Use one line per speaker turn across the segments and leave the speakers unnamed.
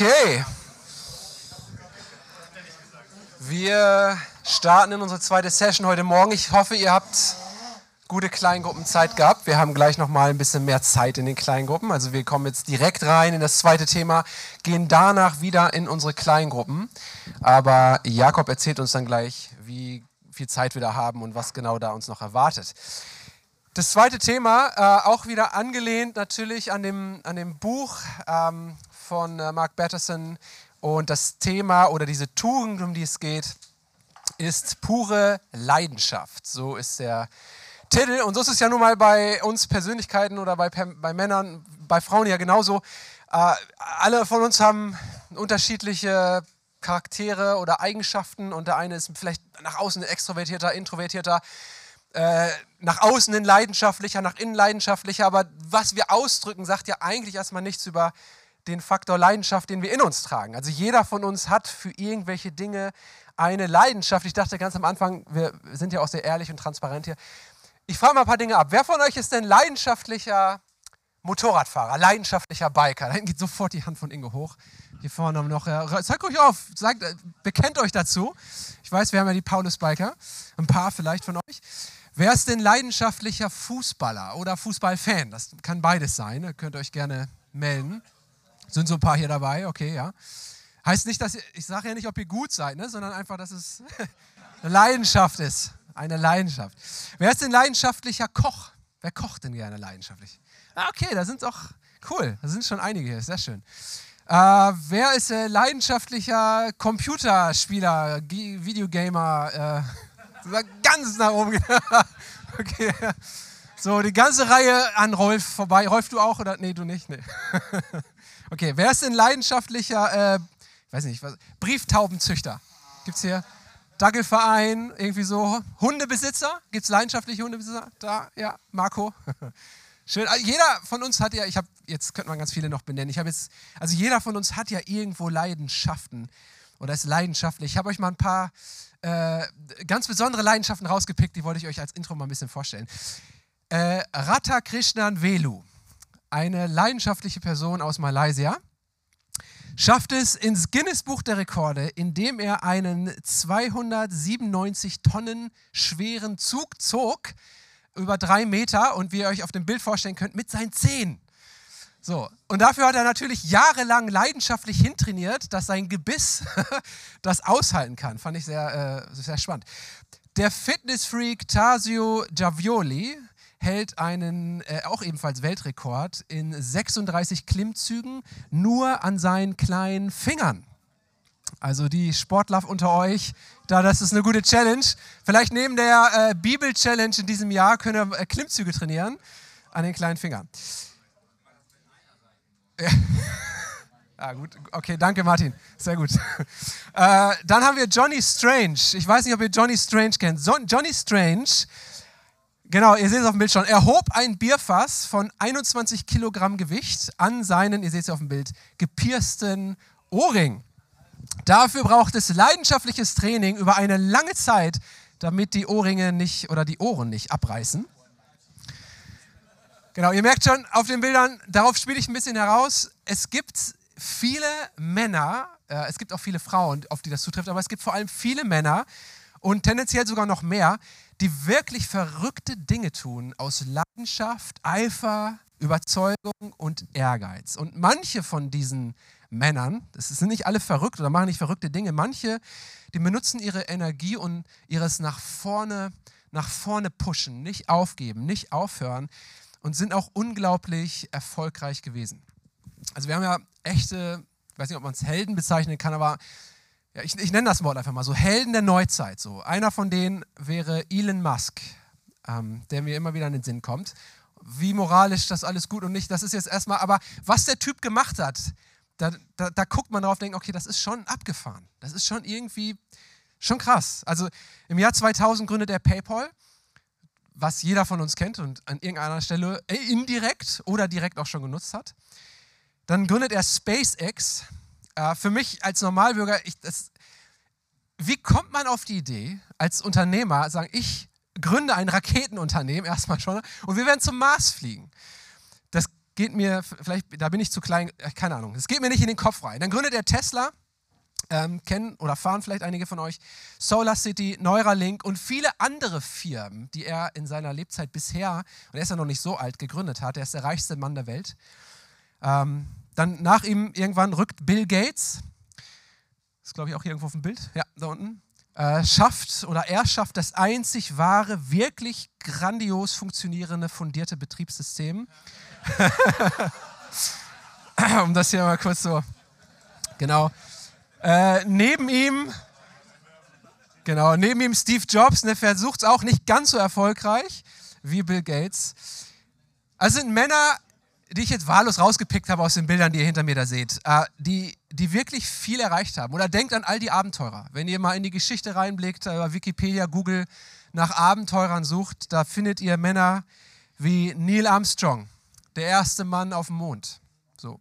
Okay. Wir starten in unsere zweite Session heute Morgen. Ich hoffe, ihr habt gute Kleingruppenzeit gehabt. Wir haben gleich noch mal ein bisschen mehr Zeit in den Kleingruppen. Also wir kommen jetzt direkt rein in das zweite Thema, gehen danach wieder in unsere Kleingruppen. Aber Jakob erzählt uns dann gleich, wie viel Zeit wir da haben und was genau da uns noch erwartet. Das zweite Thema, äh, auch wieder angelehnt natürlich an dem, an dem Buch ähm, von äh, Mark Batterson. Und das Thema oder diese Tugend, um die es geht, ist pure Leidenschaft. So ist der Titel. Und so ist es ja nun mal bei uns Persönlichkeiten oder bei, bei Männern, bei Frauen ja genauso. Äh, alle von uns haben unterschiedliche Charaktere oder Eigenschaften und der eine ist vielleicht nach außen extrovertierter, introvertierter, äh, nach außen leidenschaftlicher, nach innen leidenschaftlicher, aber was wir ausdrücken, sagt ja eigentlich erstmal nichts über den Faktor Leidenschaft, den wir in uns tragen. Also jeder von uns hat für irgendwelche Dinge eine Leidenschaft. Ich dachte ganz am Anfang, wir sind ja auch sehr ehrlich und transparent hier. Ich frage mal ein paar Dinge ab. Wer von euch ist denn leidenschaftlicher Motorradfahrer, leidenschaftlicher Biker? Da geht sofort die Hand von Inge hoch. Hier vorne noch, ja, zeigt euch auf, sagt, bekennt euch dazu. Ich weiß, wir haben ja die Paulus-Biker, ein paar vielleicht von euch. Wer ist denn leidenschaftlicher Fußballer oder Fußballfan? Das kann beides sein, ihr könnt euch gerne melden. Sind so ein paar hier dabei, okay, ja. Heißt nicht, dass ihr, ich sage ja nicht, ob ihr gut seid, ne, sondern einfach, dass es eine Leidenschaft ist. Eine Leidenschaft. Wer ist denn leidenschaftlicher Koch? Wer kocht denn gerne leidenschaftlich? Ah, okay, da sind doch, cool, da sind schon einige hier, sehr schön. Äh, wer ist äh, leidenschaftlicher Computerspieler, G Videogamer? Äh, ganz nach oben. okay. So, die ganze Reihe an Rolf vorbei. Rolf, du auch oder? Nee, du nicht? Nee. Okay, wer ist denn leidenschaftlicher, äh, weiß nicht, was, Brieftaubenzüchter? Gibt es hier? Dackelverein, irgendwie so. Hundebesitzer? Gibt es leidenschaftliche Hundebesitzer? Da, ja, Marco. Schön. Also jeder von uns hat ja, ich habe, jetzt könnte man ganz viele noch benennen. Ich habe jetzt, also jeder von uns hat ja irgendwo Leidenschaften oder ist leidenschaftlich. Ich habe euch mal ein paar äh, ganz besondere Leidenschaften rausgepickt, die wollte ich euch als Intro mal ein bisschen vorstellen. Äh, Rata Krishnan Velu eine leidenschaftliche Person aus Malaysia, schafft es ins Guinness-Buch der Rekorde, indem er einen 297 Tonnen schweren Zug zog, über drei Meter und wie ihr euch auf dem Bild vorstellen könnt, mit seinen Zehen. So, und dafür hat er natürlich jahrelang leidenschaftlich hintrainiert, dass sein Gebiss das aushalten kann. Fand ich sehr, äh, sehr spannend. Der Fitnessfreak Tasio Javioli hält einen äh, auch ebenfalls Weltrekord in 36 Klimmzügen nur an seinen kleinen Fingern. Also die Sportler unter euch, da das ist eine gute Challenge. Vielleicht neben der äh, Bibel-Challenge in diesem Jahr können wir äh, Klimmzüge trainieren an den kleinen Fingern. Ja. Ah, gut. Okay, danke Martin. Sehr gut. Äh, dann haben wir Johnny Strange. Ich weiß nicht, ob ihr Johnny Strange kennt. So, Johnny Strange Genau, ihr seht es auf dem Bild schon. Er hob ein Bierfass von 21 Kilogramm Gewicht an seinen, ihr seht es auf dem Bild, gepiersten Ohrring. Dafür braucht es leidenschaftliches Training über eine lange Zeit, damit die Ohrringe nicht oder die Ohren nicht abreißen. Genau, ihr merkt schon auf den Bildern, darauf spiele ich ein bisschen heraus. Es gibt viele Männer, äh, es gibt auch viele Frauen, auf die das zutrifft, aber es gibt vor allem viele Männer und tendenziell sogar noch mehr, die wirklich verrückte Dinge tun aus Leidenschaft, Eifer, Überzeugung und Ehrgeiz. Und manche von diesen Männern, das sind nicht alle verrückt oder machen nicht verrückte Dinge, manche, die benutzen ihre Energie und ihres nach vorne, nach vorne pushen, nicht aufgeben, nicht aufhören und sind auch unglaublich erfolgreich gewesen. Also wir haben ja echte, ich weiß nicht, ob man es Helden bezeichnen kann, aber ja, ich, ich nenne das Wort einfach mal so, Helden der Neuzeit. So. Einer von denen wäre Elon Musk, ähm, der mir immer wieder in den Sinn kommt. Wie moralisch das alles gut und nicht, das ist jetzt erstmal, aber was der Typ gemacht hat, da, da, da guckt man drauf und denkt, okay, das ist schon abgefahren. Das ist schon irgendwie, schon krass. Also im Jahr 2000 gründet er PayPal, was jeder von uns kennt und an irgendeiner Stelle indirekt oder direkt auch schon genutzt hat. Dann gründet er SpaceX, äh, für mich als Normalbürger, ich, das, wie kommt man auf die Idee, als Unternehmer, sagen, ich gründe ein Raketenunternehmen erstmal schon und wir werden zum Mars fliegen? Das geht mir, vielleicht, da bin ich zu klein, äh, keine Ahnung, es geht mir nicht in den Kopf rein. Dann gründet er Tesla, ähm, kennen oder fahren vielleicht einige von euch, Solar City, Neuralink und viele andere Firmen, die er in seiner Lebzeit bisher, und er ist ja noch nicht so alt, gegründet hat. Er ist der reichste Mann der Welt. Ähm, dann nach ihm irgendwann rückt Bill Gates, das ist glaube ich auch hier irgendwo auf dem Bild, ja, da unten, äh, schafft oder er schafft das einzig wahre, wirklich grandios funktionierende, fundierte Betriebssystem. um das hier mal kurz so, genau. Äh, neben ihm, genau, neben ihm Steve Jobs, der versucht es auch nicht ganz so erfolgreich wie Bill Gates. Also sind Männer, die ich jetzt wahllos rausgepickt habe aus den Bildern, die ihr hinter mir da seht, äh, die, die wirklich viel erreicht haben. Oder denkt an all die Abenteurer. Wenn ihr mal in die Geschichte reinblickt, über Wikipedia, Google nach Abenteurern sucht, da findet ihr Männer wie Neil Armstrong, der erste Mann auf dem Mond. So.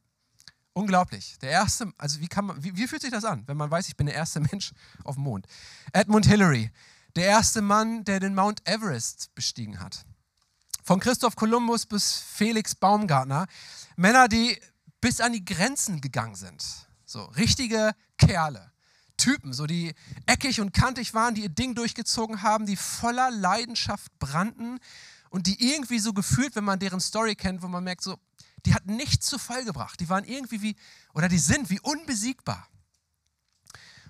Unglaublich. Der erste, also wie, kann man, wie, wie fühlt sich das an, wenn man weiß, ich bin der erste Mensch auf dem Mond? Edmund Hillary, der erste Mann, der den Mount Everest bestiegen hat. Von Christoph Kolumbus bis Felix Baumgartner. Männer, die bis an die Grenzen gegangen sind. So, richtige Kerle. Typen, so die eckig und kantig waren, die ihr Ding durchgezogen haben, die voller Leidenschaft brannten und die irgendwie so gefühlt, wenn man deren Story kennt, wo man merkt, so, die hatten nichts zu Fall gebracht. Die waren irgendwie wie, oder die sind wie unbesiegbar.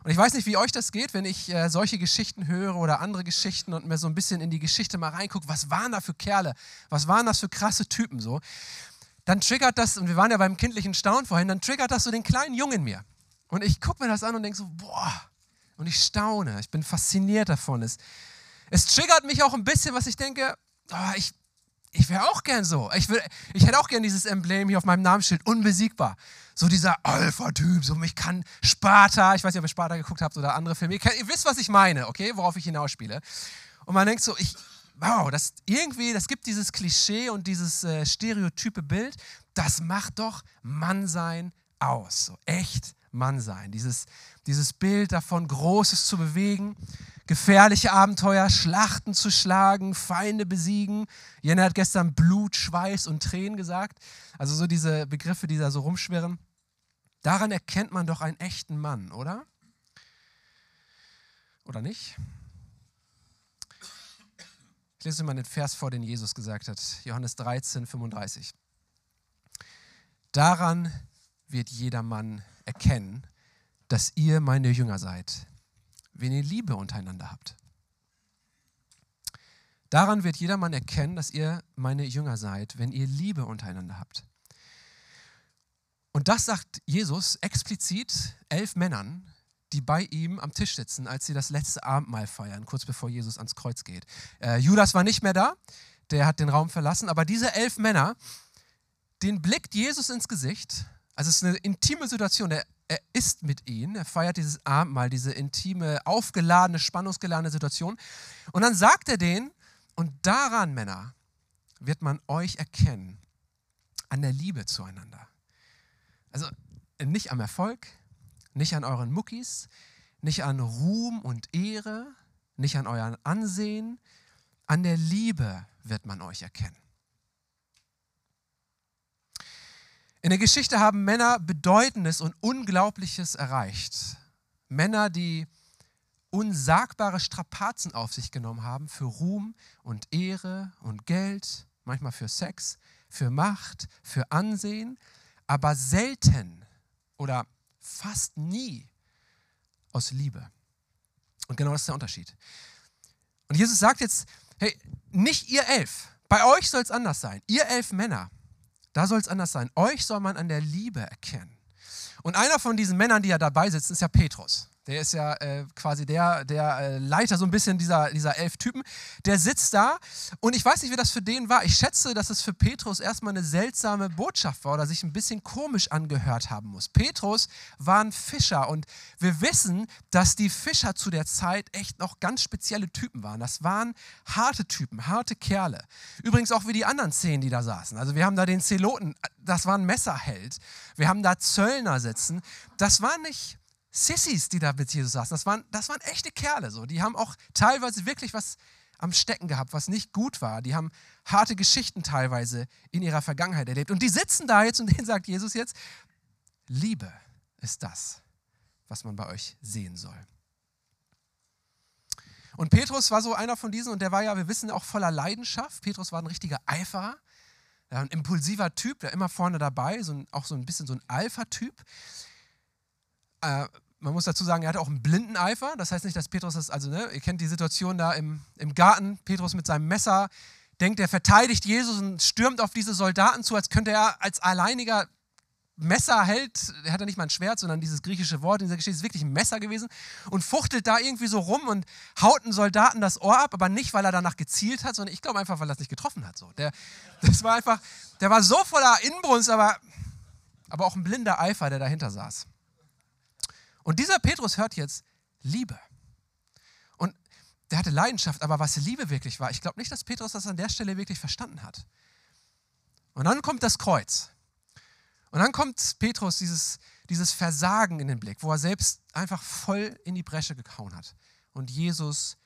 Und ich weiß nicht, wie euch das geht, wenn ich äh, solche Geschichten höre oder andere Geschichten und mir so ein bisschen in die Geschichte mal reingucke, was waren da für Kerle, was waren das für krasse Typen so, dann triggert das, und wir waren ja beim kindlichen Staunen vorhin, dann triggert das so den kleinen Jungen in mir. Und ich gucke mir das an und denke so, boah, und ich staune, ich bin fasziniert davon. Es, es triggert mich auch ein bisschen, was ich denke, oh, ich, ich wäre auch gern so. Ich, ich hätte auch gern dieses Emblem hier auf meinem Namensschild, unbesiegbar. So dieser Alpha-Typ, so mich kann Sparta, ich weiß nicht, ob ihr Sparta geguckt habt oder andere Filme. Ihr, ihr wisst, was ich meine, okay, worauf ich hinausspiele. Und man denkt so, ich, wow, das irgendwie, das gibt dieses Klischee und dieses äh, stereotype Bild, das macht doch Mannsein aus. So echt Mann sein. Dieses, dieses Bild davon, Großes zu bewegen, gefährliche Abenteuer, Schlachten zu schlagen, Feinde besiegen. Jenna hat gestern Blut, Schweiß und Tränen gesagt. Also so diese Begriffe, die da so rumschwirren. Daran erkennt man doch einen echten Mann, oder? Oder nicht? Ich lese mal den Vers vor, den Jesus gesagt hat. Johannes 13, 35. Daran wird jeder Mann erkennen, dass ihr meine Jünger seid, wenn ihr Liebe untereinander habt. Daran wird jedermann erkennen, dass ihr meine Jünger seid, wenn ihr Liebe untereinander habt. Und das sagt Jesus explizit elf Männern, die bei ihm am Tisch sitzen, als sie das letzte Abendmahl feiern, kurz bevor Jesus ans Kreuz geht. Äh, Judas war nicht mehr da, der hat den Raum verlassen, aber diese elf Männer, den blickt Jesus ins Gesicht also es ist eine intime Situation. Er, er ist mit ihnen, er feiert dieses Abendmahl, diese intime, aufgeladene, spannungsgeladene Situation. Und dann sagt er denen, und daran, Männer, wird man euch erkennen, an der Liebe zueinander. Also nicht am Erfolg, nicht an euren Muckis, nicht an Ruhm und Ehre, nicht an euren Ansehen, an der Liebe wird man euch erkennen. In der Geschichte haben Männer Bedeutendes und Unglaubliches erreicht. Männer, die unsagbare Strapazen auf sich genommen haben für Ruhm und Ehre und Geld, manchmal für Sex, für Macht, für Ansehen, aber selten oder fast nie aus Liebe. Und genau das ist der Unterschied. Und Jesus sagt jetzt, hey, nicht ihr elf, bei euch soll es anders sein. Ihr elf Männer, da soll es anders sein. Euch soll man an der Liebe erkennen. Und einer von diesen Männern, die ja dabei sitzen, ist ja Petrus. Der ist ja äh, quasi der, der äh, Leiter so ein bisschen dieser, dieser elf Typen. Der sitzt da und ich weiß nicht, wie das für den war. Ich schätze, dass es für Petrus erstmal eine seltsame Botschaft war oder sich ein bisschen komisch angehört haben muss. Petrus war ein Fischer und wir wissen, dass die Fischer zu der Zeit echt noch ganz spezielle Typen waren. Das waren harte Typen, harte Kerle. Übrigens auch wie die anderen zehn, die da saßen. Also wir haben da den Zeloten, das war ein Messerheld. Wir haben da Zöllner sitzen. Das war nicht Sissys, die da mit Jesus saßen, das waren, das waren echte Kerle. So. Die haben auch teilweise wirklich was am Stecken gehabt, was nicht gut war. Die haben harte Geschichten teilweise in ihrer Vergangenheit erlebt. Und die sitzen da jetzt und denen sagt Jesus jetzt, Liebe ist das, was man bei euch sehen soll. Und Petrus war so einer von diesen und der war ja, wir wissen, auch voller Leidenschaft. Petrus war ein richtiger Eiferer, ein impulsiver Typ, der immer vorne dabei, so ein, auch so ein bisschen so ein Alpha-Typ. Äh, man muss dazu sagen, er hatte auch einen blinden Eifer. Das heißt nicht, dass Petrus das, also ne, ihr kennt die Situation da im, im Garten, Petrus mit seinem Messer denkt, er verteidigt Jesus und stürmt auf diese Soldaten zu, als könnte er als alleiniger Messer hält, er hat ja nicht mal ein Schwert, sondern dieses griechische Wort in dieser Geschichte ist wirklich ein Messer gewesen und fuchtelt da irgendwie so rum und haut einen Soldaten das Ohr ab, aber nicht, weil er danach gezielt hat, sondern ich glaube einfach, weil er es nicht getroffen hat. So. Der, das war einfach, der war so voller Inbrunst, aber, aber auch ein blinder Eifer, der dahinter saß. Und dieser Petrus hört jetzt Liebe. Und der hatte Leidenschaft, aber was Liebe wirklich war, ich glaube nicht, dass Petrus das an der Stelle wirklich verstanden hat. Und dann kommt das Kreuz. Und dann kommt Petrus dieses, dieses Versagen in den Blick, wo er selbst einfach voll in die Bresche gehauen hat. Und Jesus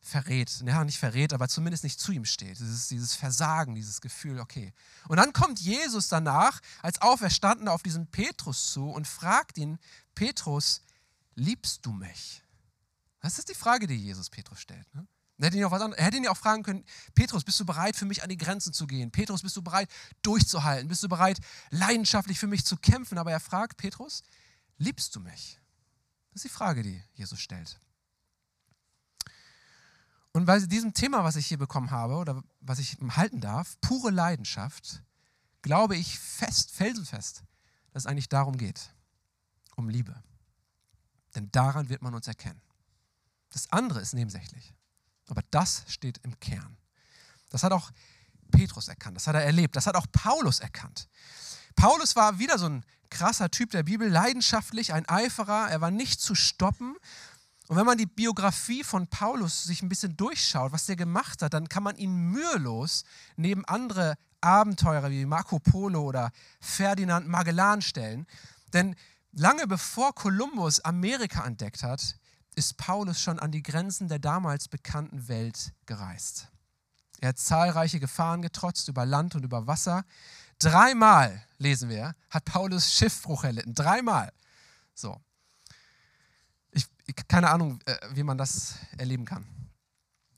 verrät, ja nicht verrät, aber zumindest nicht zu ihm steht. Dieses, dieses Versagen, dieses Gefühl, okay. Und dann kommt Jesus danach als Auferstandener auf diesen Petrus zu und fragt ihn, Petrus, liebst du mich? Das ist die Frage, die Jesus Petrus stellt. Ne? Er hätte, ihn auch was anderes, er hätte ihn auch fragen können, Petrus, bist du bereit für mich an die Grenzen zu gehen? Petrus, bist du bereit durchzuhalten? Bist du bereit leidenschaftlich für mich zu kämpfen? Aber er fragt, Petrus, liebst du mich? Das ist die Frage, die Jesus stellt. Und bei diesem Thema, was ich hier bekommen habe oder was ich halten darf, pure Leidenschaft, glaube ich fest, felsenfest, dass es eigentlich darum geht, um Liebe. Denn daran wird man uns erkennen. Das andere ist nebensächlich. Aber das steht im Kern. Das hat auch Petrus erkannt, das hat er erlebt, das hat auch Paulus erkannt. Paulus war wieder so ein krasser Typ der Bibel, leidenschaftlich, ein Eiferer, er war nicht zu stoppen. Und wenn man die Biografie von Paulus sich ein bisschen durchschaut, was der gemacht hat, dann kann man ihn mühelos neben andere Abenteurer wie Marco Polo oder Ferdinand Magellan stellen. Denn lange bevor Kolumbus Amerika entdeckt hat, ist Paulus schon an die Grenzen der damals bekannten Welt gereist. Er hat zahlreiche Gefahren getrotzt über Land und über Wasser. Dreimal, lesen wir, hat Paulus Schiffbruch erlitten. Dreimal. So. Keine Ahnung, äh, wie man das erleben kann.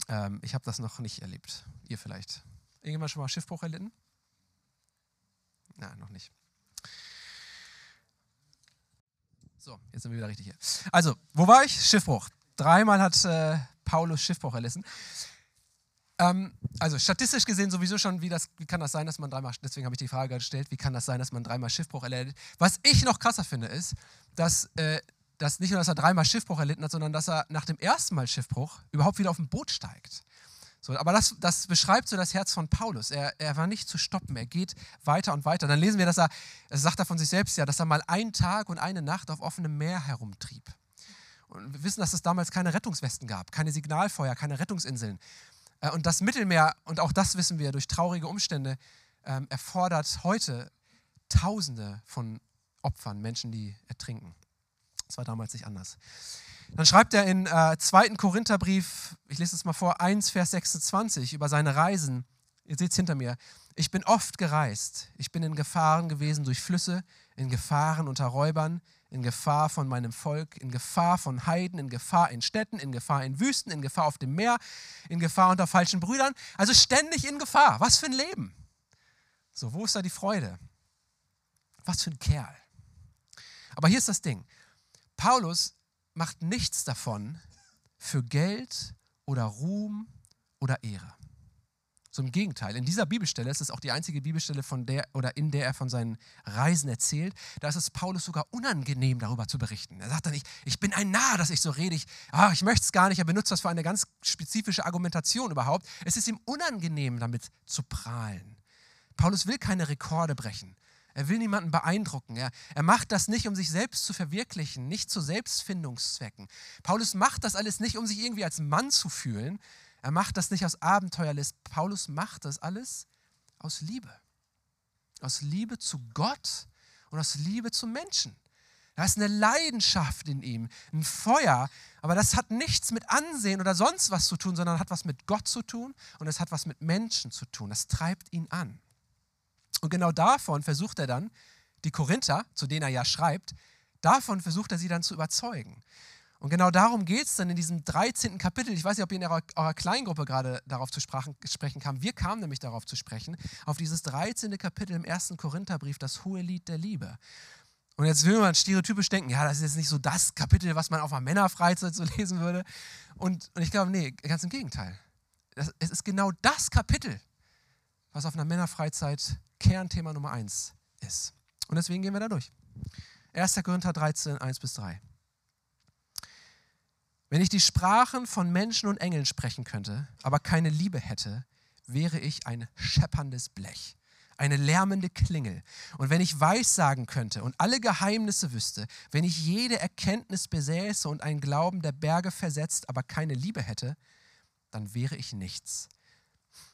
Ähm, ich habe das noch nicht erlebt. Ihr vielleicht. Irgendjemand schon mal Schiffbruch erlitten? Nein, noch nicht. So, jetzt sind wir wieder richtig hier. Also, wo war ich? Schiffbruch. Dreimal hat äh, Paulus Schiffbruch erlassen. Ähm, also statistisch gesehen sowieso schon, wie, das, wie kann das sein, dass man dreimal, deswegen habe ich die Frage gestellt, wie kann das sein, dass man dreimal Schiffbruch erleidet? Was ich noch krasser finde, ist, dass, äh, dass nicht nur, dass er dreimal Schiffbruch erlitten hat, sondern dass er nach dem ersten Mal Schiffbruch überhaupt wieder auf ein Boot steigt. So, aber das, das beschreibt so das Herz von Paulus. Er, er war nicht zu stoppen, er geht weiter und weiter. Dann lesen wir, dass er, das sagt er von sich selbst ja, dass er mal einen Tag und eine Nacht auf offenem Meer herumtrieb. Und wir wissen, dass es damals keine Rettungswesten gab, keine Signalfeuer, keine Rettungsinseln. Äh, und das Mittelmeer, und auch das wissen wir durch traurige Umstände, ähm, erfordert heute Tausende von Opfern, Menschen, die ertrinken. Das war damals nicht anders. Dann schreibt er in äh, 2. Korintherbrief, ich lese es mal vor, 1, Vers 26 über seine Reisen. Ihr seht es hinter mir. Ich bin oft gereist. Ich bin in Gefahren gewesen durch Flüsse, in Gefahren unter Räubern, in Gefahr von meinem Volk, in Gefahr von Heiden, in Gefahr in Städten, in Gefahr in Wüsten, in Gefahr auf dem Meer, in Gefahr unter falschen Brüdern. Also ständig in Gefahr. Was für ein Leben. So, wo ist da die Freude? Was für ein Kerl. Aber hier ist das Ding. Paulus macht nichts davon für Geld oder Ruhm oder Ehre. So im Gegenteil, in dieser Bibelstelle, es ist auch die einzige Bibelstelle, von der oder in der er von seinen Reisen erzählt, da ist es Paulus sogar unangenehm, darüber zu berichten. Er sagt dann nicht, ich bin ein Narr, dass ich so rede, ich, ah, ich möchte es gar nicht, er benutzt das für eine ganz spezifische Argumentation überhaupt. Es ist ihm unangenehm, damit zu prahlen. Paulus will keine Rekorde brechen. Er will niemanden beeindrucken. Er, er macht das nicht, um sich selbst zu verwirklichen, nicht zu Selbstfindungszwecken. Paulus macht das alles nicht, um sich irgendwie als Mann zu fühlen. Er macht das nicht aus Abenteuerlist. Paulus macht das alles aus Liebe. Aus Liebe zu Gott und aus Liebe zu Menschen. Da ist eine Leidenschaft in ihm, ein Feuer, aber das hat nichts mit Ansehen oder sonst was zu tun, sondern hat was mit Gott zu tun und es hat was mit Menschen zu tun. Das treibt ihn an. Und genau davon versucht er dann, die Korinther, zu denen er ja schreibt, davon versucht er sie dann zu überzeugen. Und genau darum geht es dann in diesem 13. Kapitel. Ich weiß nicht, ob ihr in eurer, eurer Kleingruppe gerade darauf zu sprachen, sprechen kam. Wir kamen nämlich darauf zu sprechen, auf dieses 13. Kapitel im 1. Korintherbrief, das hohe Lied der Liebe. Und jetzt will man stereotypisch denken, ja, das ist jetzt nicht so das Kapitel, was man auf einer Männerfreizeit so lesen würde. Und, und ich glaube, nee, ganz im Gegenteil. Das, es ist genau das Kapitel, was auf einer Männerfreizeit Kernthema Nummer 1 ist. Und deswegen gehen wir da durch. 1. Korinther 13, 1 bis 3. Wenn ich die Sprachen von Menschen und Engeln sprechen könnte, aber keine Liebe hätte, wäre ich ein schepperndes Blech, eine lärmende Klingel. Und wenn ich Weissagen könnte und alle Geheimnisse wüsste, wenn ich jede Erkenntnis besäße und einen Glauben der Berge versetzt, aber keine Liebe hätte, dann wäre ich nichts.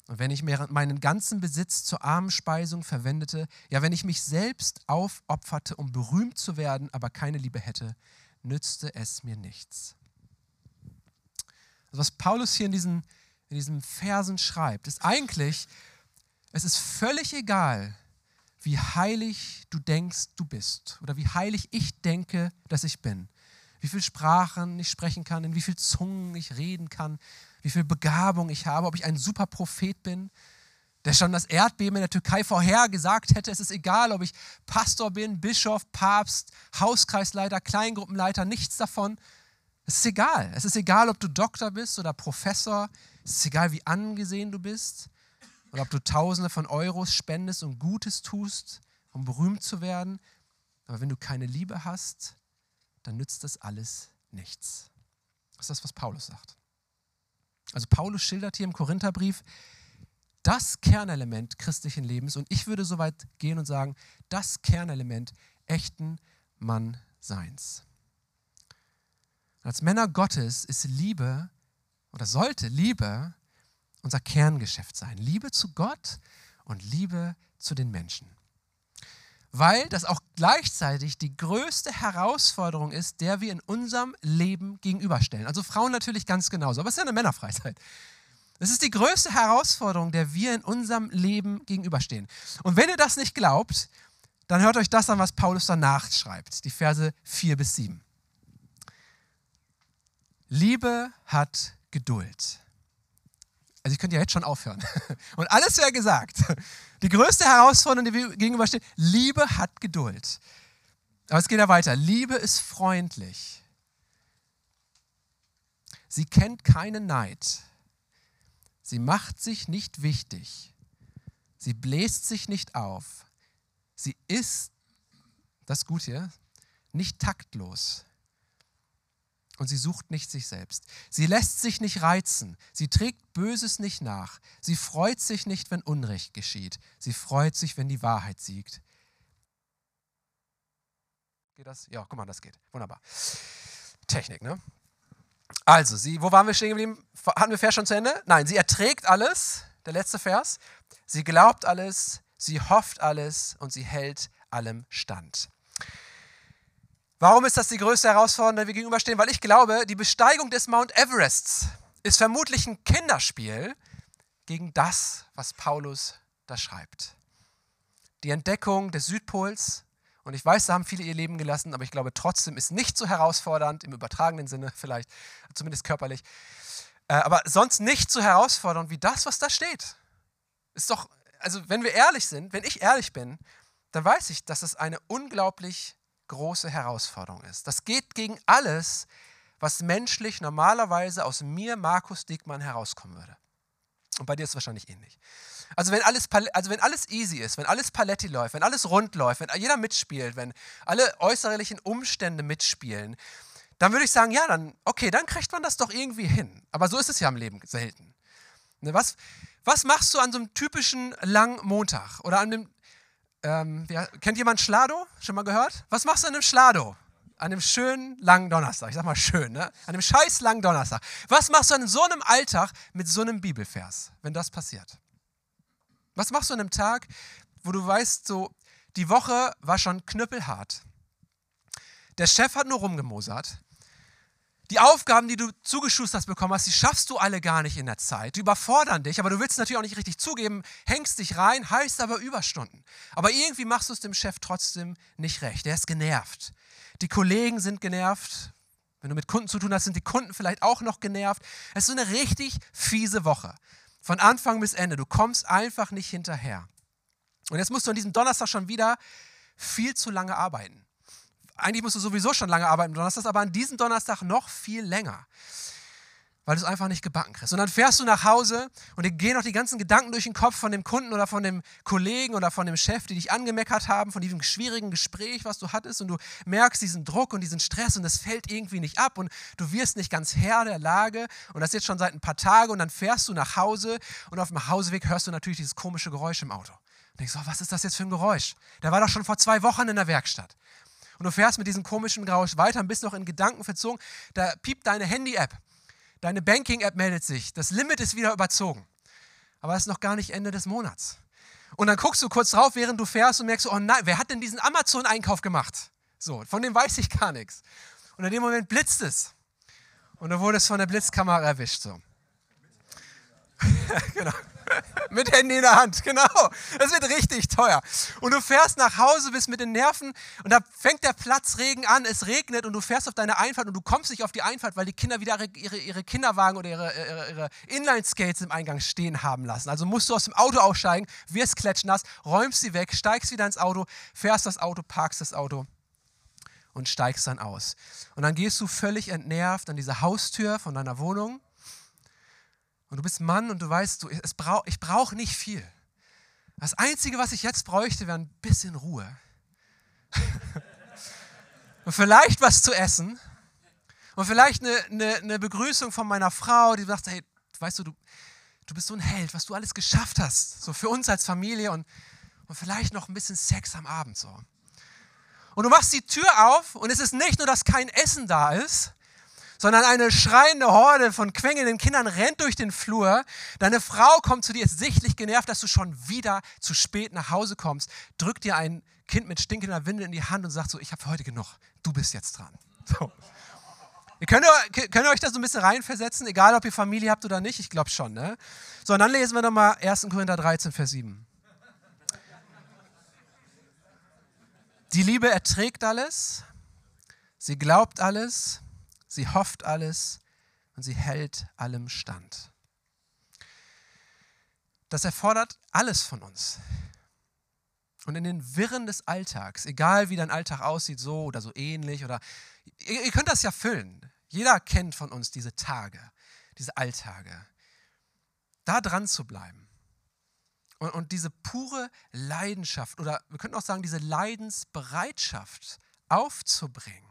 Und wenn ich meinen ganzen Besitz zur Armenspeisung verwendete, ja, wenn ich mich selbst aufopferte, um berühmt zu werden, aber keine Liebe hätte, nützte es mir nichts. Also was Paulus hier in diesen, in diesen Versen schreibt, ist eigentlich, es ist völlig egal, wie heilig du denkst, du bist oder wie heilig ich denke, dass ich bin. Wie viele Sprachen ich sprechen kann, in wie vielen Zungen ich reden kann, wie viel Begabung ich habe, ob ich ein super Prophet bin, der schon das Erdbeben in der Türkei vorhergesagt hätte. Es ist egal, ob ich Pastor bin, Bischof, Papst, Hauskreisleiter, Kleingruppenleiter, nichts davon. Es ist egal. Es ist egal, ob du Doktor bist oder Professor. Es ist egal, wie angesehen du bist. Oder ob du Tausende von Euros spendest und Gutes tust, um berühmt zu werden. Aber wenn du keine Liebe hast, dann nützt das alles nichts. Das ist das, was Paulus sagt. Also Paulus schildert hier im Korintherbrief das Kernelement christlichen Lebens und ich würde so weit gehen und sagen, das Kernelement echten Mannseins. Als Männer Gottes ist Liebe oder sollte Liebe unser Kerngeschäft sein. Liebe zu Gott und Liebe zu den Menschen. Weil das auch gleichzeitig die größte Herausforderung ist, der wir in unserem Leben gegenüberstellen. Also Frauen natürlich ganz genauso, aber es ist ja eine Männerfreizeit. Das ist die größte Herausforderung, der wir in unserem Leben gegenüberstehen. Und wenn ihr das nicht glaubt, dann hört euch das an, was Paulus danach schreibt, die Verse 4 bis 7. Liebe hat Geduld. Also ich könnte ja jetzt schon aufhören. Und alles wäre gesagt. Die größte Herausforderung, die wir gegenüberstehen, Liebe hat Geduld. Aber es geht ja weiter. Liebe ist freundlich. Sie kennt keinen Neid. Sie macht sich nicht wichtig. Sie bläst sich nicht auf. Sie ist, das ist gut hier, nicht taktlos und sie sucht nicht sich selbst. Sie lässt sich nicht reizen. Sie trägt Böses nicht nach. Sie freut sich nicht, wenn Unrecht geschieht. Sie freut sich, wenn die Wahrheit siegt. Geht das? Ja, guck mal, das geht. Wunderbar. Technik, ne? Also, sie, wo waren wir stehen geblieben? Hatten wir Vers schon zu Ende? Nein, sie erträgt alles, der letzte Vers. Sie glaubt alles, sie hofft alles und sie hält allem stand. Warum ist das die größte Herausforderung, der wir gegenüberstehen? Weil ich glaube, die Besteigung des Mount Everests ist vermutlich ein Kinderspiel gegen das, was Paulus da schreibt. Die Entdeckung des Südpols, und ich weiß, da haben viele ihr Leben gelassen, aber ich glaube trotzdem ist nicht so herausfordernd, im übertragenen Sinne vielleicht, zumindest körperlich, äh, aber sonst nicht so herausfordernd wie das, was da steht. Ist doch, also wenn wir ehrlich sind, wenn ich ehrlich bin, dann weiß ich, dass es eine unglaublich große Herausforderung ist. Das geht gegen alles, was menschlich normalerweise aus mir, Markus Dickmann, herauskommen würde. Und bei dir ist es wahrscheinlich ähnlich. Also wenn, alles, also wenn alles easy ist, wenn alles Paletti läuft, wenn alles rund läuft, wenn jeder mitspielt, wenn alle äußerlichen Umstände mitspielen, dann würde ich sagen, ja, dann, okay, dann kriegt man das doch irgendwie hin. Aber so ist es ja im Leben selten. Ne, was, was machst du an so einem typischen langen Montag oder an einem ähm, wer, kennt jemand Schlado? Schon mal gehört? Was machst du an einem Schlado? An einem schönen langen Donnerstag. Ich sag mal schön, ne? An einem scheiß langen Donnerstag. Was machst du an so einem Alltag mit so einem Bibelvers, wenn das passiert? Was machst du an einem Tag, wo du weißt, so, die Woche war schon knüppelhart. Der Chef hat nur rumgemosert. Die Aufgaben, die du zugeschustert bekommen hast, die schaffst du alle gar nicht in der Zeit. Die überfordern dich, aber du willst natürlich auch nicht richtig zugeben, hängst dich rein, heißt aber Überstunden. Aber irgendwie machst du es dem Chef trotzdem nicht recht. Der ist genervt. Die Kollegen sind genervt. Wenn du mit Kunden zu tun hast, sind die Kunden vielleicht auch noch genervt. Es ist so eine richtig fiese Woche. Von Anfang bis Ende. Du kommst einfach nicht hinterher. Und jetzt musst du an diesem Donnerstag schon wieder viel zu lange arbeiten eigentlich musst du sowieso schon lange arbeiten Donnerstag, aber an diesem Donnerstag noch viel länger, weil du es einfach nicht gebacken kriegst. Und dann fährst du nach Hause und dir gehen noch die ganzen Gedanken durch den Kopf von dem Kunden oder von dem Kollegen oder von dem Chef, die dich angemeckert haben, von diesem schwierigen Gespräch, was du hattest und du merkst diesen Druck und diesen Stress und es fällt irgendwie nicht ab und du wirst nicht ganz Herr der Lage und das jetzt schon seit ein paar Tagen und dann fährst du nach Hause und auf dem Hauseweg hörst du natürlich dieses komische Geräusch im Auto. Und denkst, oh, was ist das jetzt für ein Geräusch? Der war doch schon vor zwei Wochen in der Werkstatt und du fährst mit diesem komischen Grausch weiter und bist noch in Gedanken verzogen, da piept deine Handy-App, deine Banking-App meldet sich, das Limit ist wieder überzogen. Aber es ist noch gar nicht Ende des Monats. Und dann guckst du kurz drauf, während du fährst und merkst, oh nein, wer hat denn diesen Amazon-Einkauf gemacht? So, von dem weiß ich gar nichts. Und in dem Moment blitzt es. Und du wurdest von der Blitzkamera erwischt. So. genau. Mit Handy in der Hand, genau. Das wird richtig teuer. Und du fährst nach Hause, bist mit den Nerven und da fängt der Platzregen an, es regnet und du fährst auf deine Einfahrt und du kommst nicht auf die Einfahrt, weil die Kinder wieder ihre, ihre Kinderwagen oder ihre, ihre, ihre Inline-Skates im Eingang stehen haben lassen. Also musst du aus dem Auto aussteigen, wirst klatschnass, räumst sie weg, steigst wieder ins Auto, fährst das Auto, parkst das Auto und steigst dann aus. Und dann gehst du völlig entnervt an diese Haustür von deiner Wohnung und du bist Mann und du weißt, du, es brauch, ich brauche nicht viel. Das Einzige, was ich jetzt bräuchte, wäre ein bisschen Ruhe. und vielleicht was zu essen. Und vielleicht eine, eine, eine, Begrüßung von meiner Frau, die sagt, hey, weißt du, du, du bist so ein Held, was du alles geschafft hast. So für uns als Familie und, und vielleicht noch ein bisschen Sex am Abend so. Und du machst die Tür auf und es ist nicht nur, dass kein Essen da ist, sondern eine schreiende Horde von quengelnden Kindern rennt durch den Flur. Deine Frau kommt zu dir, ist sichtlich genervt, dass du schon wieder zu spät nach Hause kommst, drückt dir ein Kind mit stinkender Windel in die Hand und sagt so, ich habe für heute genug, du bist jetzt dran. So. Ihr könnt, könnt ihr euch da so ein bisschen reinversetzen, egal ob ihr Familie habt oder nicht? Ich glaube schon. Ne? So, und dann lesen wir nochmal 1. Korinther 13, Vers 7. Die Liebe erträgt alles, sie glaubt alles, sie hofft alles und sie hält allem stand. Das erfordert alles von uns. Und in den Wirren des Alltags, egal wie dein Alltag aussieht, so oder so ähnlich, oder ihr, ihr könnt das ja füllen. Jeder kennt von uns diese Tage, diese Alltage. Da dran zu bleiben. Und, und diese pure Leidenschaft, oder wir könnten auch sagen, diese Leidensbereitschaft aufzubringen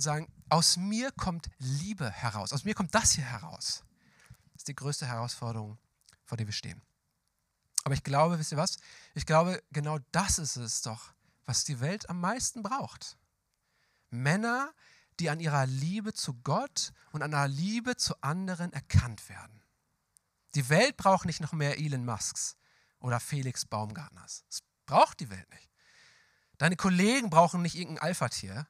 und sagen, aus mir kommt Liebe heraus, aus mir kommt das hier heraus. Das ist die größte Herausforderung, vor der wir stehen. Aber ich glaube, wisst ihr was? Ich glaube, genau das ist es doch, was die Welt am meisten braucht. Männer, die an ihrer Liebe zu Gott und an ihrer Liebe zu anderen erkannt werden. Die Welt braucht nicht noch mehr Elon Musks oder Felix Baumgartners. Das braucht die Welt nicht. Deine Kollegen brauchen nicht irgendein Alpha-Tier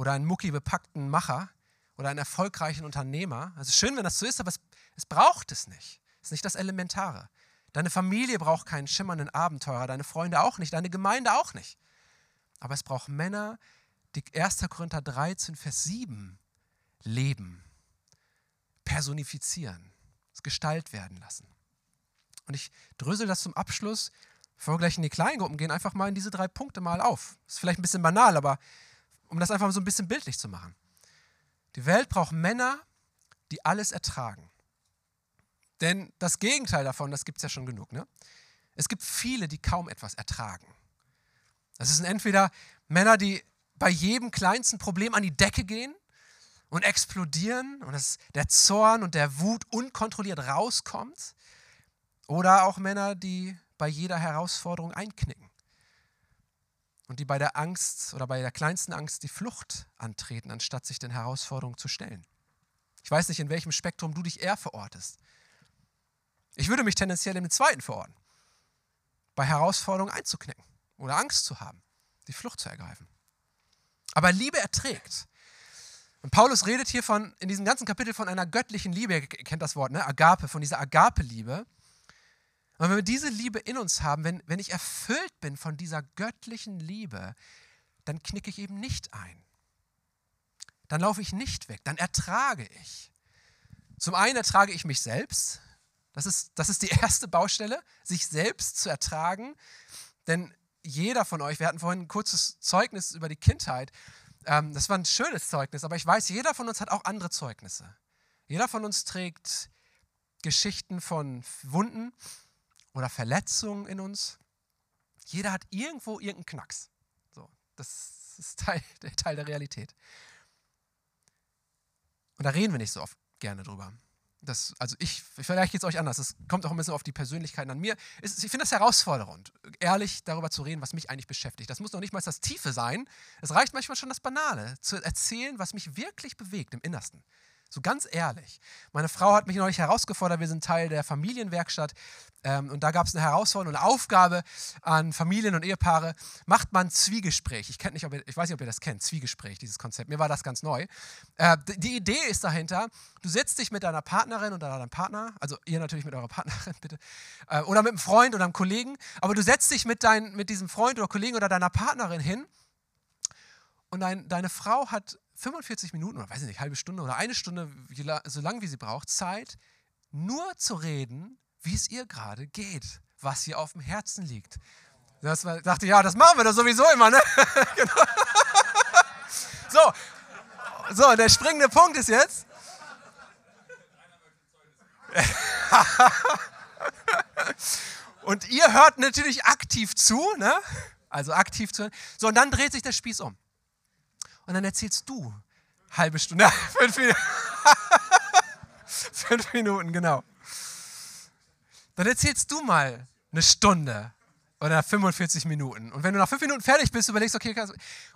oder einen mucki-bepackten Macher oder einen erfolgreichen Unternehmer. Also schön, wenn das so ist, aber es, es braucht es nicht. Es ist nicht das Elementare. Deine Familie braucht keinen schimmernden Abenteurer, deine Freunde auch nicht, deine Gemeinde auch nicht. Aber es braucht Männer, die 1. Korinther 13, Vers 7 leben, personifizieren, es Gestalt werden lassen. Und ich drösel das zum Abschluss, bevor wir gleich in die Kleingruppen gehen, einfach mal in diese drei Punkte mal auf. Ist vielleicht ein bisschen banal, aber um das einfach so ein bisschen bildlich zu machen. Die Welt braucht Männer, die alles ertragen. Denn das Gegenteil davon, das gibt es ja schon genug. Ne? Es gibt viele, die kaum etwas ertragen. Das sind entweder Männer, die bei jedem kleinsten Problem an die Decke gehen und explodieren und das, der Zorn und der Wut unkontrolliert rauskommt. Oder auch Männer, die bei jeder Herausforderung einknicken und die bei der Angst oder bei der kleinsten Angst die Flucht antreten, anstatt sich den Herausforderungen zu stellen. Ich weiß nicht, in welchem Spektrum du dich eher verortest. Ich würde mich tendenziell im zweiten verorten. Bei Herausforderungen einzuknicken oder Angst zu haben, die Flucht zu ergreifen. Aber Liebe erträgt. Und Paulus redet hier von, in diesem ganzen Kapitel von einer göttlichen Liebe. Ihr kennt das Wort, ne? Agape, von dieser Agape-Liebe. Und wenn wir diese Liebe in uns haben, wenn, wenn ich erfüllt bin von dieser göttlichen Liebe, dann knicke ich eben nicht ein. Dann laufe ich nicht weg, dann ertrage ich. Zum einen ertrage ich mich selbst. Das ist, das ist die erste Baustelle, sich selbst zu ertragen. Denn jeder von euch, wir hatten vorhin ein kurzes Zeugnis über die Kindheit, ähm, das war ein schönes Zeugnis, aber ich weiß, jeder von uns hat auch andere Zeugnisse. Jeder von uns trägt Geschichten von Wunden oder Verletzungen in uns. Jeder hat irgendwo irgendeinen Knacks. So, das ist Teil, der Teil der Realität. Und da reden wir nicht so oft gerne drüber. Das, also ich, vielleicht geht es euch anders. Es kommt auch ein bisschen auf die Persönlichkeiten an mir. ich finde das herausfordernd, ehrlich darüber zu reden, was mich eigentlich beschäftigt. Das muss noch nicht mal das Tiefe sein. Es reicht manchmal schon das Banale, zu erzählen, was mich wirklich bewegt im Innersten. So ganz ehrlich. Meine Frau hat mich neulich herausgefordert, wir sind Teil der Familienwerkstatt ähm, und da gab es eine Herausforderung, eine Aufgabe an Familien und Ehepaare. Macht man Zwiegespräch. Ich, nicht, ob ihr, ich weiß nicht, ob ihr das kennt, Zwiegespräch, dieses Konzept. Mir war das ganz neu. Äh, die Idee ist dahinter, du setzt dich mit deiner Partnerin oder deinem Partner, also ihr natürlich mit eurer Partnerin, bitte, äh, oder mit einem Freund oder einem Kollegen, aber du setzt dich mit, dein, mit diesem Freund oder Kollegen oder deiner Partnerin hin und dein, deine Frau hat 45 Minuten oder weiß ich nicht, halbe Stunde oder eine Stunde, so lange wie sie braucht, Zeit, nur zu reden, wie es ihr gerade geht, was ihr auf dem Herzen liegt. Das war, dachte, ja, das machen wir doch sowieso immer, ne? genau. So, so, der springende Punkt ist jetzt. und ihr hört natürlich aktiv zu, ne? Also aktiv zu. So, und dann dreht sich der Spieß um. Und dann erzählst du halbe Stunde, ja, fünf, Minuten. fünf Minuten, genau. Dann erzählst du mal eine Stunde oder 45 Minuten. Und wenn du nach fünf Minuten fertig bist, überlegst, okay,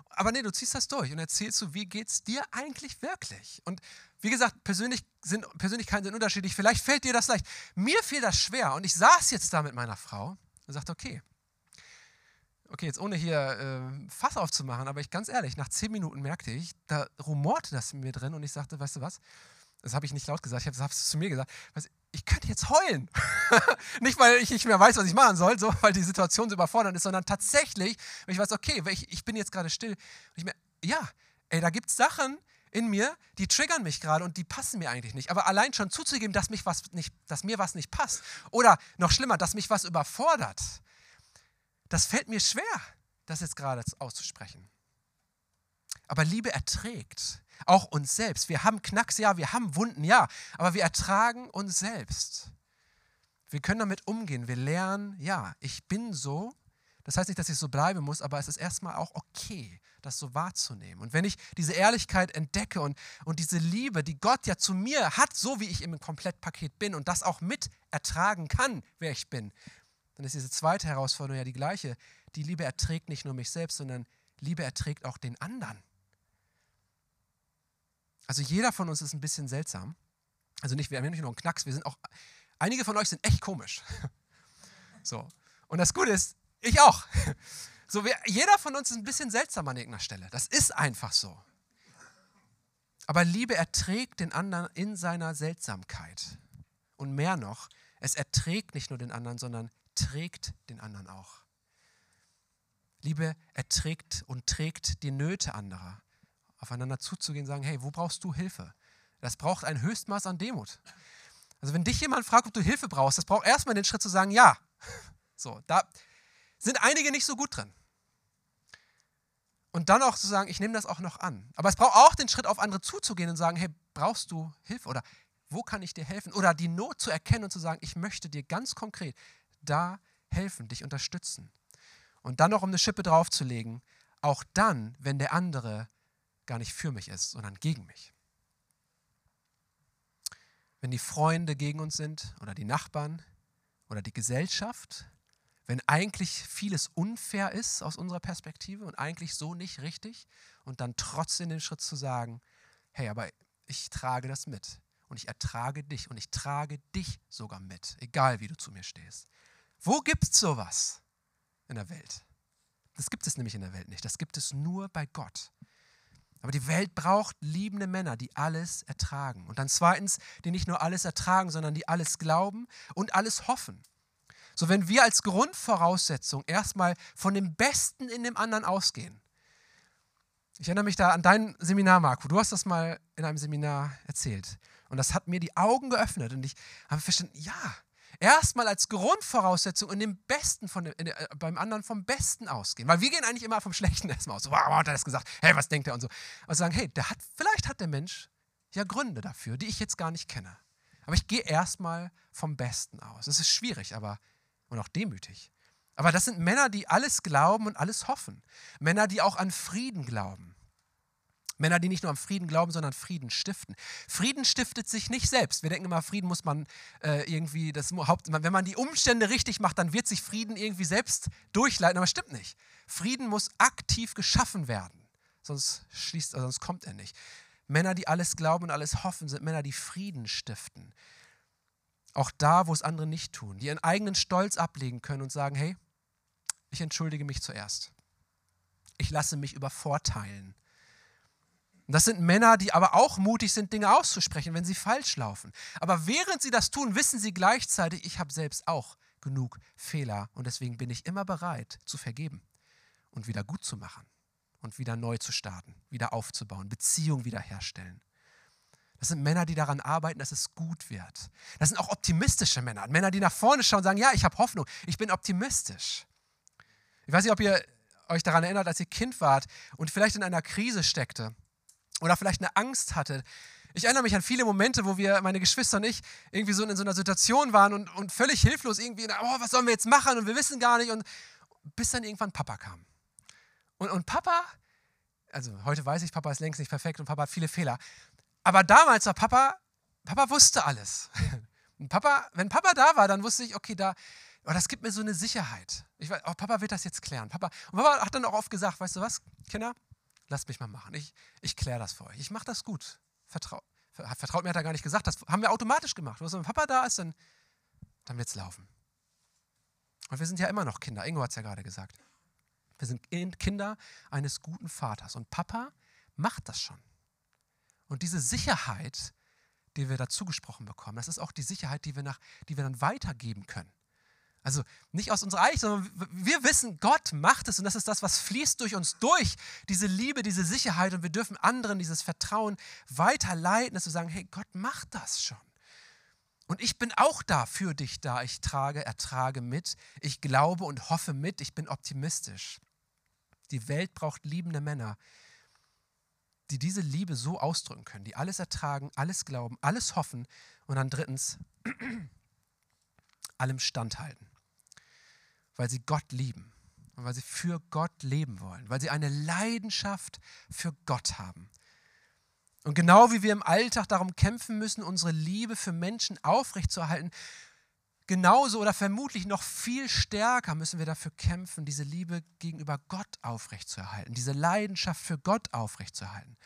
aber nee, du ziehst das durch und erzählst du, wie geht es dir eigentlich wirklich? Und wie gesagt, persönlich sind, Persönlichkeiten sind unterschiedlich. Vielleicht fällt dir das leicht. Mir fiel das schwer und ich saß jetzt da mit meiner Frau und sagte, okay, okay, jetzt ohne hier äh, Fass aufzumachen, aber ich ganz ehrlich, nach zehn Minuten merkte ich, da rumorte das in mir drin und ich sagte, weißt du was? Das habe ich nicht laut gesagt, ich habe es zu mir gesagt. Was, ich könnte jetzt heulen. nicht, weil ich nicht mehr weiß, was ich machen soll, so, weil die Situation so überfordernd ist, sondern tatsächlich, weil ich weiß, okay, ich, ich bin jetzt gerade still. Und ich mir, ja, ey, da gibt es Sachen in mir, die triggern mich gerade und die passen mir eigentlich nicht. Aber allein schon zuzugeben, dass, mich was nicht, dass mir was nicht passt oder noch schlimmer, dass mich was überfordert, das fällt mir schwer, das jetzt gerade auszusprechen. Aber Liebe erträgt auch uns selbst. Wir haben Knacks, ja, wir haben Wunden, ja, aber wir ertragen uns selbst. Wir können damit umgehen. Wir lernen, ja, ich bin so. Das heißt nicht, dass ich so bleiben muss, aber es ist erstmal auch okay, das so wahrzunehmen. Und wenn ich diese Ehrlichkeit entdecke und, und diese Liebe, die Gott ja zu mir hat, so wie ich im Komplettpaket bin und das auch mit ertragen kann, wer ich bin, dann ist diese zweite Herausforderung ja die gleiche. Die Liebe erträgt nicht nur mich selbst, sondern Liebe erträgt auch den anderen. Also jeder von uns ist ein bisschen seltsam. Also nicht, wir haben nicht nur einen Knacks, wir sind auch, einige von euch sind echt komisch. So. Und das Gute ist, ich auch. So, wir, jeder von uns ist ein bisschen seltsam an irgendeiner Stelle. Das ist einfach so. Aber Liebe erträgt den anderen in seiner Seltsamkeit. Und mehr noch, es erträgt nicht nur den anderen, sondern trägt den anderen auch. Liebe erträgt und trägt die Nöte anderer. Aufeinander zuzugehen, sagen, hey, wo brauchst du Hilfe? Das braucht ein Höchstmaß an Demut. Also wenn dich jemand fragt, ob du Hilfe brauchst, das braucht erstmal den Schritt zu sagen, ja. So, da sind einige nicht so gut drin. Und dann auch zu sagen, ich nehme das auch noch an. Aber es braucht auch den Schritt, auf andere zuzugehen und sagen, hey, brauchst du Hilfe? Oder wo kann ich dir helfen? Oder die Not zu erkennen und zu sagen, ich möchte dir ganz konkret da helfen, dich unterstützen. Und dann noch um eine Schippe draufzulegen, auch dann, wenn der andere gar nicht für mich ist, sondern gegen mich. Wenn die Freunde gegen uns sind oder die Nachbarn oder die Gesellschaft, wenn eigentlich vieles unfair ist aus unserer Perspektive und eigentlich so nicht richtig und dann trotzdem den Schritt zu sagen, hey, aber ich trage das mit und ich ertrage dich und ich trage dich sogar mit, egal wie du zu mir stehst. Wo gibt es sowas in der Welt? Das gibt es nämlich in der Welt nicht. Das gibt es nur bei Gott. Aber die Welt braucht liebende Männer, die alles ertragen. Und dann zweitens, die nicht nur alles ertragen, sondern die alles glauben und alles hoffen. So, wenn wir als Grundvoraussetzung erstmal von dem Besten in dem anderen ausgehen. Ich erinnere mich da an dein Seminar, Marco. Du hast das mal in einem Seminar erzählt. Und das hat mir die Augen geöffnet. Und ich habe verstanden, ja, erstmal als Grundvoraussetzung in dem Besten von dem, der, äh, beim anderen vom Besten ausgehen. Weil wir gehen eigentlich immer vom Schlechten erstmal aus. So, warum hat er das gesagt? Hey, was denkt er? Und so. Und sagen, hey, der hat, vielleicht hat der Mensch ja Gründe dafür, die ich jetzt gar nicht kenne. Aber ich gehe erstmal vom Besten aus. Es ist schwierig, aber und auch demütig. Aber das sind Männer, die alles glauben und alles hoffen. Männer, die auch an Frieden glauben. Männer, die nicht nur am Frieden glauben, sondern Frieden stiften. Frieden stiftet sich nicht selbst. Wir denken immer, Frieden muss man äh, irgendwie, das Haupt, wenn man die Umstände richtig macht, dann wird sich Frieden irgendwie selbst durchleiten. Aber stimmt nicht. Frieden muss aktiv geschaffen werden. Sonst, schließt, sonst kommt er nicht. Männer, die alles glauben und alles hoffen, sind Männer, die Frieden stiften. Auch da, wo es andere nicht tun, die ihren eigenen Stolz ablegen können und sagen, hey, ich entschuldige mich zuerst. Ich lasse mich übervorteilen. Das sind Männer, die aber auch mutig sind, Dinge auszusprechen, wenn sie falsch laufen. Aber während sie das tun, wissen sie gleichzeitig, ich habe selbst auch genug Fehler und deswegen bin ich immer bereit zu vergeben und wieder gut zu machen und wieder neu zu starten, wieder aufzubauen, Beziehung wiederherstellen. Das sind Männer, die daran arbeiten, dass es gut wird. Das sind auch optimistische Männer. Männer, die nach vorne schauen und sagen, ja, ich habe Hoffnung, ich bin optimistisch. Ich weiß nicht, ob ihr euch daran erinnert, als ihr Kind wart und vielleicht in einer Krise steckte oder vielleicht eine Angst hattet. Ich erinnere mich an viele Momente, wo wir, meine Geschwister und ich, irgendwie so in so einer Situation waren und, und völlig hilflos irgendwie, oh, was sollen wir jetzt machen und wir wissen gar nicht. Und bis dann irgendwann Papa kam. Und, und Papa, also heute weiß ich, Papa ist längst nicht perfekt und Papa hat viele Fehler. Aber damals war Papa, Papa wusste alles. Und Papa, wenn Papa da war, dann wusste ich, okay, da, oh, das gibt mir so eine Sicherheit. Ich weiß, oh, Papa wird das jetzt klären. Papa, und Papa hat dann auch oft gesagt, weißt du was, Kinder, lasst mich mal machen. Ich, ich kläre das für euch. Ich mache das gut. Vertrau, vertraut mir hat er gar nicht gesagt. Das haben wir automatisch gemacht. Wenn Papa da ist, dann, dann wird es laufen. Und wir sind ja immer noch Kinder. Ingo hat es ja gerade gesagt. Wir sind Kinder eines guten Vaters. Und Papa macht das schon. Und diese Sicherheit, die wir dazu gesprochen bekommen, das ist auch die Sicherheit, die wir, nach, die wir dann weitergeben können. Also nicht aus unserer Eiche, sondern wir wissen, Gott macht es und das ist das, was fließt durch uns durch, diese Liebe, diese Sicherheit und wir dürfen anderen dieses Vertrauen weiterleiten, dass wir sagen, hey, Gott macht das schon. Und ich bin auch da für dich da. Ich trage, ertrage mit. Ich glaube und hoffe mit. Ich bin optimistisch. Die Welt braucht liebende Männer, die diese Liebe so ausdrücken können, die alles ertragen, alles glauben, alles hoffen und dann drittens allem standhalten, weil sie Gott lieben und weil sie für Gott leben wollen, weil sie eine Leidenschaft für Gott haben. Und genau wie wir im Alltag darum kämpfen müssen, unsere Liebe für Menschen aufrechtzuerhalten, genauso oder vermutlich noch viel stärker müssen wir dafür kämpfen, diese Liebe gegenüber Gott aufrechtzuerhalten, diese Leidenschaft für Gott aufrechtzuerhalten.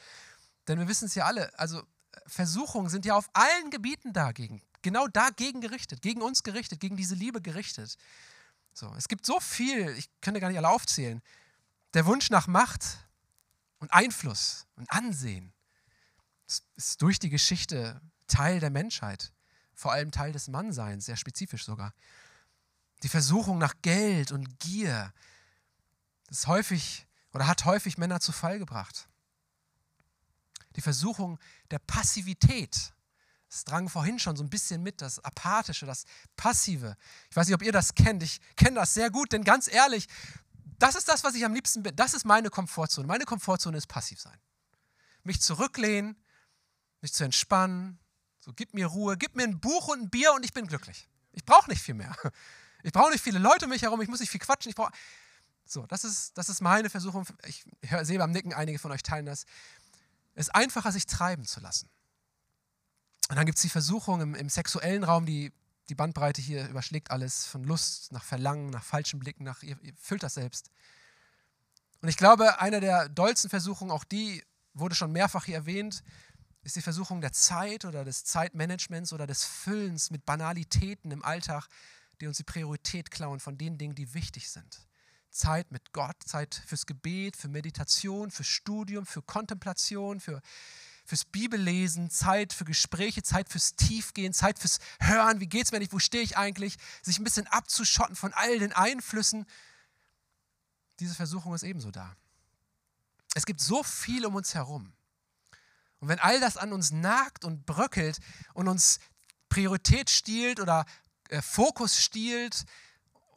Denn wir wissen es ja alle, also Versuchungen sind ja auf allen Gebieten dagegen, genau dagegen gerichtet, gegen uns gerichtet, gegen diese Liebe gerichtet. So, es gibt so viel, ich könnte gar nicht alle aufzählen. Der Wunsch nach Macht und Einfluss und Ansehen ist durch die Geschichte Teil der Menschheit vor allem Teil des Mannseins, sehr spezifisch sogar. Die Versuchung nach Geld und Gier ist häufig oder hat häufig Männer zu Fall gebracht. Die Versuchung der Passivität. Das drang vorhin schon so ein bisschen mit, das Apathische, das Passive. Ich weiß nicht, ob ihr das kennt. Ich kenne das sehr gut, denn ganz ehrlich, das ist das, was ich am liebsten bin. Das ist meine Komfortzone. Meine Komfortzone ist passiv sein. Mich zurücklehnen, mich zu entspannen, so, gib mir Ruhe, gib mir ein Buch und ein Bier und ich bin glücklich. Ich brauche nicht viel mehr. Ich brauche nicht viele Leute um mich herum, ich muss nicht viel quatschen. Ich brauche. So, das ist, das ist meine Versuchung. Ich sehe beim Nicken, einige von euch teilen das. Es ist einfacher, sich treiben zu lassen. Und dann gibt es die Versuchung im, im, sexuellen Raum, die, die Bandbreite hier überschlägt alles, von Lust nach Verlangen, nach falschen Blicken, nach, ihr, ihr füllt das selbst. Und ich glaube, eine der dollsten Versuchungen, auch die wurde schon mehrfach hier erwähnt, ist die Versuchung der Zeit oder des Zeitmanagements oder des Füllens mit Banalitäten im Alltag, die uns die Priorität klauen von den Dingen, die wichtig sind. Zeit mit Gott, Zeit fürs Gebet, für Meditation, für Studium, für Kontemplation, für, fürs Bibellesen, Zeit für Gespräche, Zeit fürs Tiefgehen, Zeit fürs Hören, wie geht es mir nicht, wo stehe ich eigentlich, sich ein bisschen abzuschotten von all den Einflüssen. Diese Versuchung ist ebenso da. Es gibt so viel um uns herum. Und wenn all das an uns nagt und bröckelt und uns Priorität stiehlt oder äh, Fokus stiehlt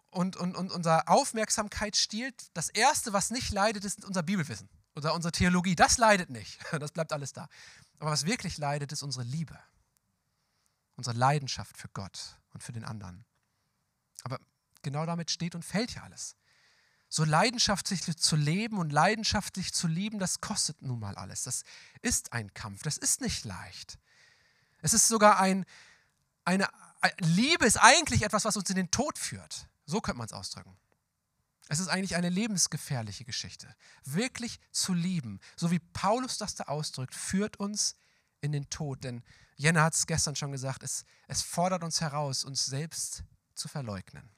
und, und, und unsere Aufmerksamkeit stiehlt, das Erste, was nicht leidet, ist unser Bibelwissen oder unsere Theologie. Das leidet nicht. Das bleibt alles da. Aber was wirklich leidet, ist unsere Liebe. Unsere Leidenschaft für Gott und für den anderen. Aber genau damit steht und fällt ja alles. So leidenschaftlich zu leben und leidenschaftlich zu lieben, das kostet nun mal alles. Das ist ein Kampf, das ist nicht leicht. Es ist sogar ein, eine, Liebe ist eigentlich etwas, was uns in den Tod führt. So könnte man es ausdrücken. Es ist eigentlich eine lebensgefährliche Geschichte. Wirklich zu lieben, so wie Paulus das da ausdrückt, führt uns in den Tod. Denn Jenna hat es gestern schon gesagt, es, es fordert uns heraus, uns selbst zu verleugnen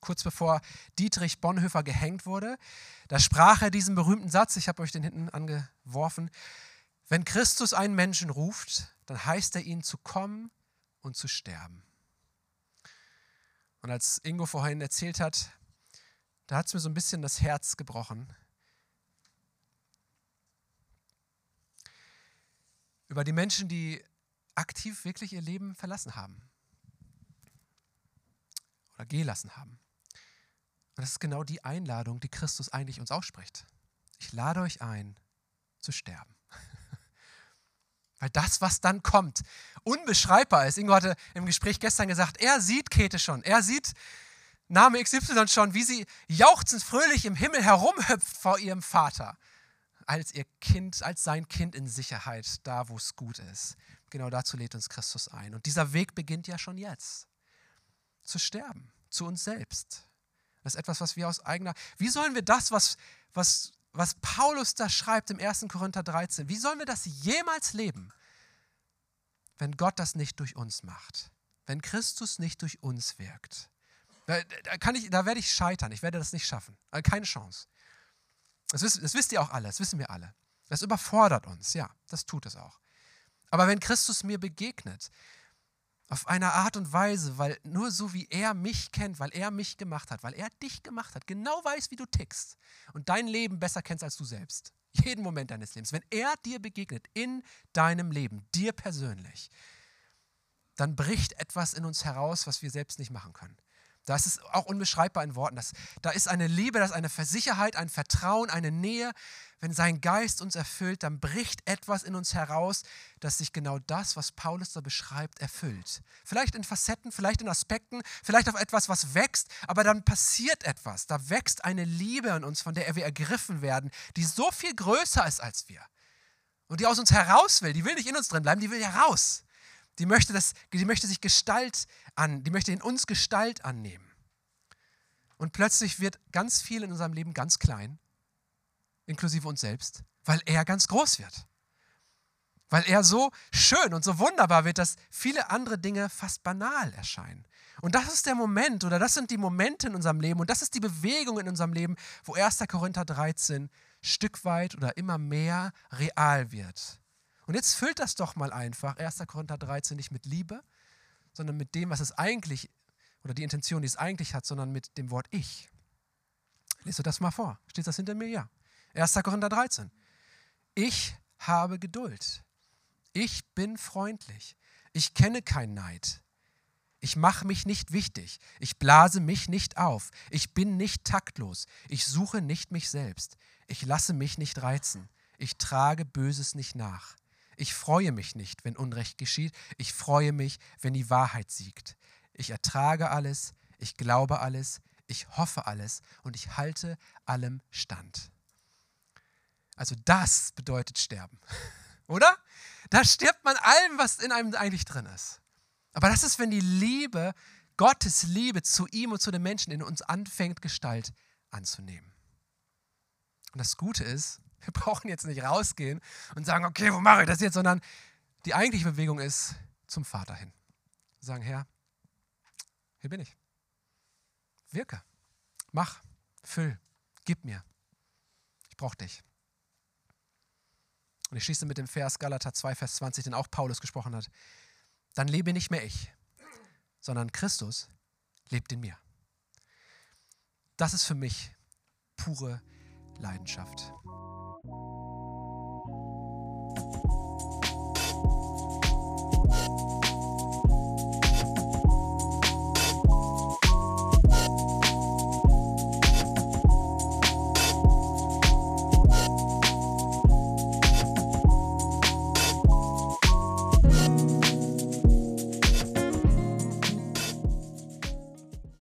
kurz bevor Dietrich Bonhoeffer gehängt wurde. Da sprach er diesen berühmten Satz, ich habe euch den hinten angeworfen, wenn Christus einen Menschen ruft, dann heißt er ihn zu kommen und zu sterben. Und als Ingo vorhin erzählt hat, da hat es mir so ein bisschen das Herz gebrochen. Über die Menschen, die aktiv wirklich ihr Leben verlassen haben oder gelassen haben. Und das ist genau die Einladung, die Christus eigentlich uns ausspricht. Ich lade euch ein, zu sterben. Weil das, was dann kommt, unbeschreibbar ist. Ingo hatte im Gespräch gestern gesagt, er sieht Käthe schon. Er sieht Name XY schon, wie sie jauchzend fröhlich im Himmel herumhüpft vor ihrem Vater. Als ihr Kind, als sein Kind in Sicherheit, da wo es gut ist. Genau dazu lädt uns Christus ein. Und dieser Weg beginnt ja schon jetzt. Zu sterben, zu uns selbst. Das ist etwas, was wir aus eigener. Wie sollen wir das, was, was, was Paulus da schreibt im 1. Korinther 13, wie sollen wir das jemals leben, wenn Gott das nicht durch uns macht? Wenn Christus nicht durch uns wirkt? Da, kann ich, da werde ich scheitern. Ich werde das nicht schaffen. Also keine Chance. Das, wisst, das wisst ihr auch alle. Das wissen wir alle. Das überfordert uns. Ja, das tut es auch. Aber wenn Christus mir begegnet, auf eine Art und Weise, weil nur so wie er mich kennt, weil er mich gemacht hat, weil er dich gemacht hat, genau weiß, wie du tickst und dein Leben besser kennst als du selbst. Jeden Moment deines Lebens. Wenn er dir begegnet in deinem Leben, dir persönlich, dann bricht etwas in uns heraus, was wir selbst nicht machen können. Das ist auch unbeschreibbar in Worten. Das, da ist eine Liebe, das ist eine Versicherheit, ein Vertrauen, eine Nähe. Wenn sein Geist uns erfüllt, dann bricht etwas in uns heraus, dass sich genau das, was Paulus da beschreibt, erfüllt. Vielleicht in Facetten, vielleicht in Aspekten, vielleicht auf etwas, was wächst, aber dann passiert etwas. Da wächst eine Liebe in uns, von der wir ergriffen werden, die so viel größer ist als wir. Und die aus uns heraus will. Die will nicht in uns drin bleiben, die will heraus. Die möchte, das, die möchte sich Gestalt an, die möchte in uns Gestalt annehmen. Und plötzlich wird ganz viel in unserem Leben ganz klein, inklusive uns selbst, weil er ganz groß wird. Weil er so schön und so wunderbar wird, dass viele andere Dinge fast banal erscheinen. Und das ist der Moment oder das sind die Momente in unserem Leben und das ist die Bewegung in unserem Leben, wo 1. Korinther 13 Stück weit oder immer mehr real wird. Und jetzt füllt das doch mal einfach 1. Korinther 13 nicht mit Liebe, sondern mit dem, was es eigentlich, oder die Intention, die es eigentlich hat, sondern mit dem Wort Ich. Lest du das mal vor? Steht das hinter mir? Ja. 1. Korinther 13. Ich habe Geduld. Ich bin freundlich. Ich kenne keinen Neid. Ich mache mich nicht wichtig. Ich blase mich nicht auf. Ich bin nicht taktlos. Ich suche nicht mich selbst. Ich lasse mich nicht reizen. Ich trage Böses nicht nach. Ich freue mich nicht, wenn Unrecht geschieht. Ich freue mich, wenn die Wahrheit siegt. Ich ertrage alles, ich glaube alles, ich hoffe alles und ich halte allem stand. Also das bedeutet sterben, oder? Da stirbt man allem, was in einem eigentlich drin ist. Aber das ist, wenn die Liebe, Gottes Liebe zu ihm und zu den Menschen in uns anfängt, Gestalt anzunehmen. Und das Gute ist, wir brauchen jetzt nicht rausgehen und sagen, okay, wo mache ich das jetzt, sondern die eigentliche Bewegung ist zum Vater hin. Sagen, Herr, hier bin ich. Wirke. Mach. Füll, gib mir. Ich brauche dich. Und ich schließe mit dem Vers Galater 2, Vers 20, den auch Paulus gesprochen hat. Dann lebe nicht mehr ich, sondern Christus lebt in mir. Das ist für mich pure Leidenschaft.